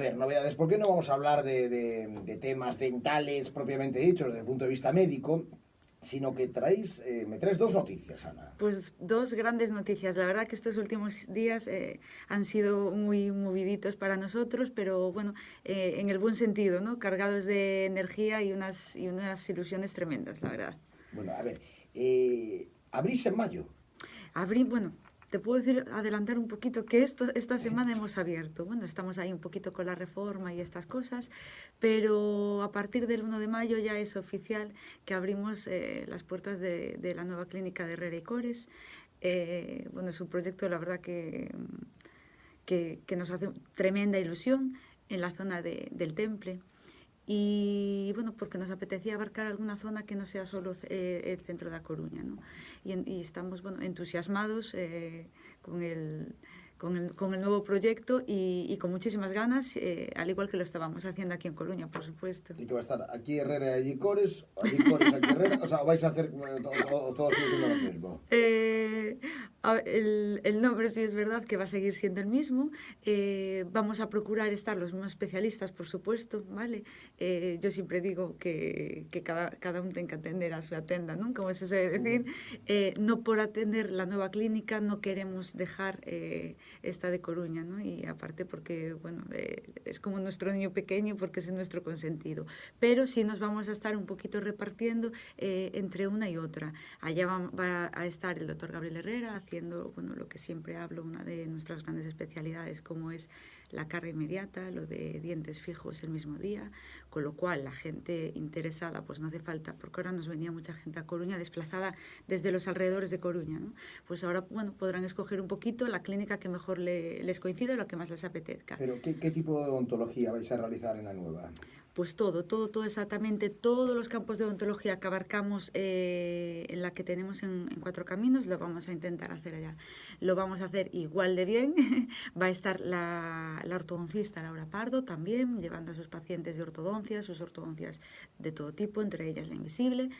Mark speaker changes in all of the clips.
Speaker 1: ver, novedades, ¿por qué no vamos a hablar de, de, de temas dentales propiamente dichos desde el punto de vista médico? sino que traéis, eh, me traes dos noticias, Ana.
Speaker 2: Pues dos grandes noticias. La verdad que estos últimos días eh, han sido muy moviditos para nosotros, pero bueno, eh, en el buen sentido, ¿no? Cargados de energía y unas, y unas ilusiones tremendas, la verdad.
Speaker 1: Bueno, a ver, eh, abrís en mayo.
Speaker 2: Abrí, bueno, te puedo decir, adelantar un poquito que esto, esta semana hemos abierto. Bueno, estamos ahí un poquito con la reforma y estas cosas, pero a partir del 1 de mayo ya es oficial que abrimos eh, las puertas de, de, la nueva clínica de Herrera y Cores. Eh, bueno, es un proyecto, la verdad, que, que, que, nos hace tremenda ilusión en la zona de, del Temple y bueno, porque nos apetecía abarcar alguna zona que no sea solo eh, el centro de A Coruña, ¿no? Y, en, y estamos bueno, entusiasmados eh, con el con el, con el nuevo proyecto y, y, con muchísimas ganas, eh, al igual que lo estábamos haciendo aquí en Coruña, por supuesto.
Speaker 1: ¿Y que va a estar aquí Herrera y allí Cores? ¿Allí Cores, aquí Herrera? O sea, ¿vais a hacer todo, todo siendo lo mismo?
Speaker 2: Eh, el, el, nombre sí es verdad que va a seguir siendo el mismo. Eh, vamos a procurar estar los mismos especialistas, por supuesto, ¿vale? Eh, yo siempre digo que, que cada, cada uno tiene que atender a su atenda, ¿no? Como se suele decir. Eh, no por atender la nueva clínica no queremos dejar esta de Coruña, ¿no? Y aparte porque, bueno, eh, es como nuestro niño pequeño porque es nuestro consentido. Pero sí nos vamos a estar un poquito repartiendo eh, entre una y otra. Allá va, va, a estar el doctor Gabriel Herrera haciendo, bueno, lo que siempre hablo, una de nuestras grandes especialidades, como es la carga inmediata, lo de dientes fijos el mismo día, con lo cual la gente interesada, pues no hace falta, porque ahora nos venía mucha gente a Coruña desplazada desde los alrededores de Coruña, ¿no? Pues ahora, bueno, podrán escoger un poquito la clínica que mejor le, les coincide o lo que más les apetezca.
Speaker 1: ¿Pero qué, qué tipo de odontología vais a realizar en la nueva?
Speaker 2: pues todo, todo, todo exactamente, todos los campos de odontología que abarcamos eh, en la que tenemos en, en, Cuatro Caminos, lo vamos a intentar hacer allá. Lo vamos a hacer igual de bien. Va a estar la, la ortodoncista Laura Pardo también, llevando a sus pacientes de ortodoncia, sus ortodoncias de todo tipo, entre ellas la invisible.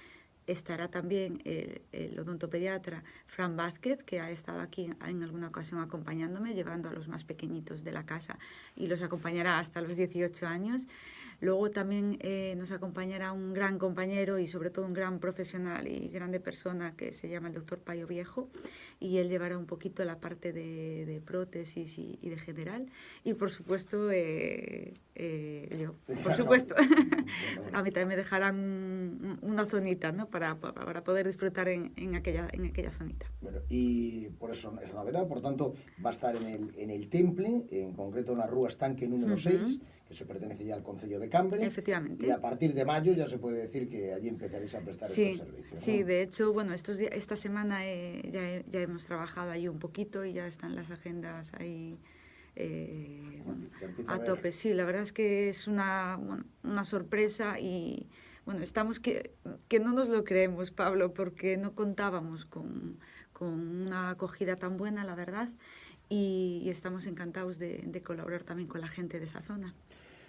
Speaker 2: Estará también el, el, odontopediatra Fran Vázquez, que ha estado aquí en alguna ocasión acompañándome, llevando a los más pequeñitos de la casa y los acompañará hasta los 18 años. Luego también eh, nos acompañará un gran compañero y sobre todo un gran profesional y grande persona que se llama el doctor Payo Viejo y él llevará un poquito la parte de, de prótesis y, y, de general y por supuesto eh, eh, yo, por supuesto, a mí también me dejarán una zonita ¿no? para, para poder disfrutar en, en, aquella, en aquella zonita.
Speaker 1: Bueno, y por eso es novedad, por tanto va a estar en el, en el Temple, en concreto en la Rúa Estanque número uh -huh. 6, eso pertenece ya al Concello de Cambre.
Speaker 2: Efectivamente.
Speaker 1: Y a partir de mayo ya se puede decir que allí empezaréis a prestar
Speaker 2: sí,
Speaker 1: estos servicios.
Speaker 2: Sí, ¿no? de hecho, bueno, estos días, esta semana eh, ya, ya hemos trabajado allí un poquito y ya están las agendas ahí. Eh, bueno, a, a tope, sí, la verdad es que es una, bueno, una sorpresa y bueno, estamos que, que no nos lo creemos, Pablo, porque no contábamos con, con una acogida tan buena, la verdad, y, y estamos encantados de, de colaborar también con la gente de esa zona.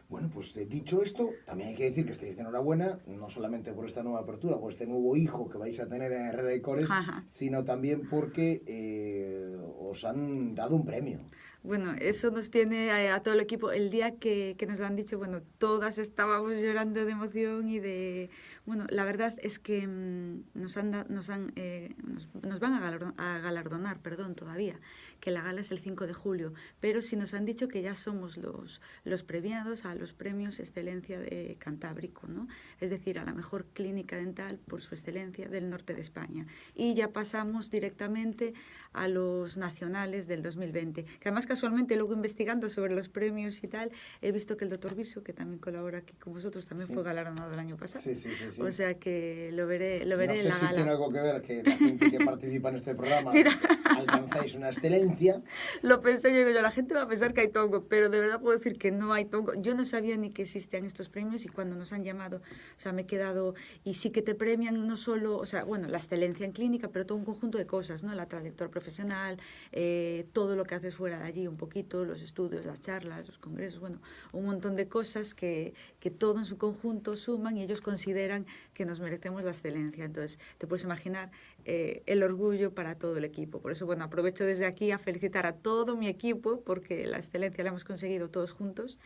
Speaker 1: Bueno, pues eh, dicho esto, también hay que decir que estáis de enhorabuena, no solamente por esta nueva apertura, por este nuevo hijo que vais a tener en Herrera y Cores, Ajá. sino también porque eh, os han dado un premio.
Speaker 2: Bueno, eso nos tiene a, todo el equipo. El día que, que, nos han dicho, bueno, todas estábamos llorando de emoción y de... Bueno, la verdad es que mmm, nos, han, nos, han, eh, nos, van a galardonar, a galardonar, perdón, todavía, que la gala es el 5 de julio, pero sí nos han dicho que ya somos los, los premiados a los premios Excelencia de Cantábrico, ¿no? Es decir, a la mejor clínica dental por su excelencia del norte de España. Y ya pasamos directamente a los nacionales del 2020, que además casualmente luego investigando sobre los premios y tal, he visto que el doctor Viso, que también colabora aquí con vosotros, también sí. fue galardonado el año pasado.
Speaker 1: Sí, sí, sí, sí,
Speaker 2: O sea que lo veré, lo veré
Speaker 1: no
Speaker 2: sé en la
Speaker 1: si
Speaker 2: gala.
Speaker 1: tiene algo que ver que la gente que participa en este programa alcanzáis una excelencia.
Speaker 2: Lo pensé yo, yo, la gente va a pensar que hay tongo, pero de verdad puedo decir que no hay tongo. Yo no sabía ni que existían estos premios y cuando nos han llamado, o sea, me he quedado, y sí que te premian no solo, o sea, bueno, la excelencia en clínica, pero todo un conjunto de cosas, ¿no? La trayectoria profesional, eh, todo lo que haces fuera de allí, un poquito, los estudios, las charlas, los congresos, bueno, un montón de cosas que, que todo en su conjunto suman y ellos consideran que nos merecemos la excelencia. Entonces, te puedes imaginar eh, el orgullo para todo el equipo. Por eso, bueno, aprovecho desde aquí a felicitar a todo mi equipo porque la excelencia la hemos conseguido todos juntos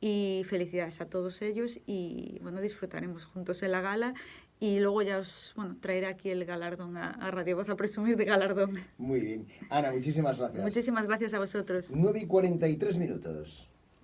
Speaker 2: y felicidades a todos ellos y bueno, disfrutaremos juntos en la gala y luego ya os bueno, traeré aquí el galardón a, a Radio Voz a presumir de galardón.
Speaker 1: Muy bien. Ana, muchísimas gracias.
Speaker 2: Muchísimas gracias a vosotros.
Speaker 1: 9 y 43 minutos.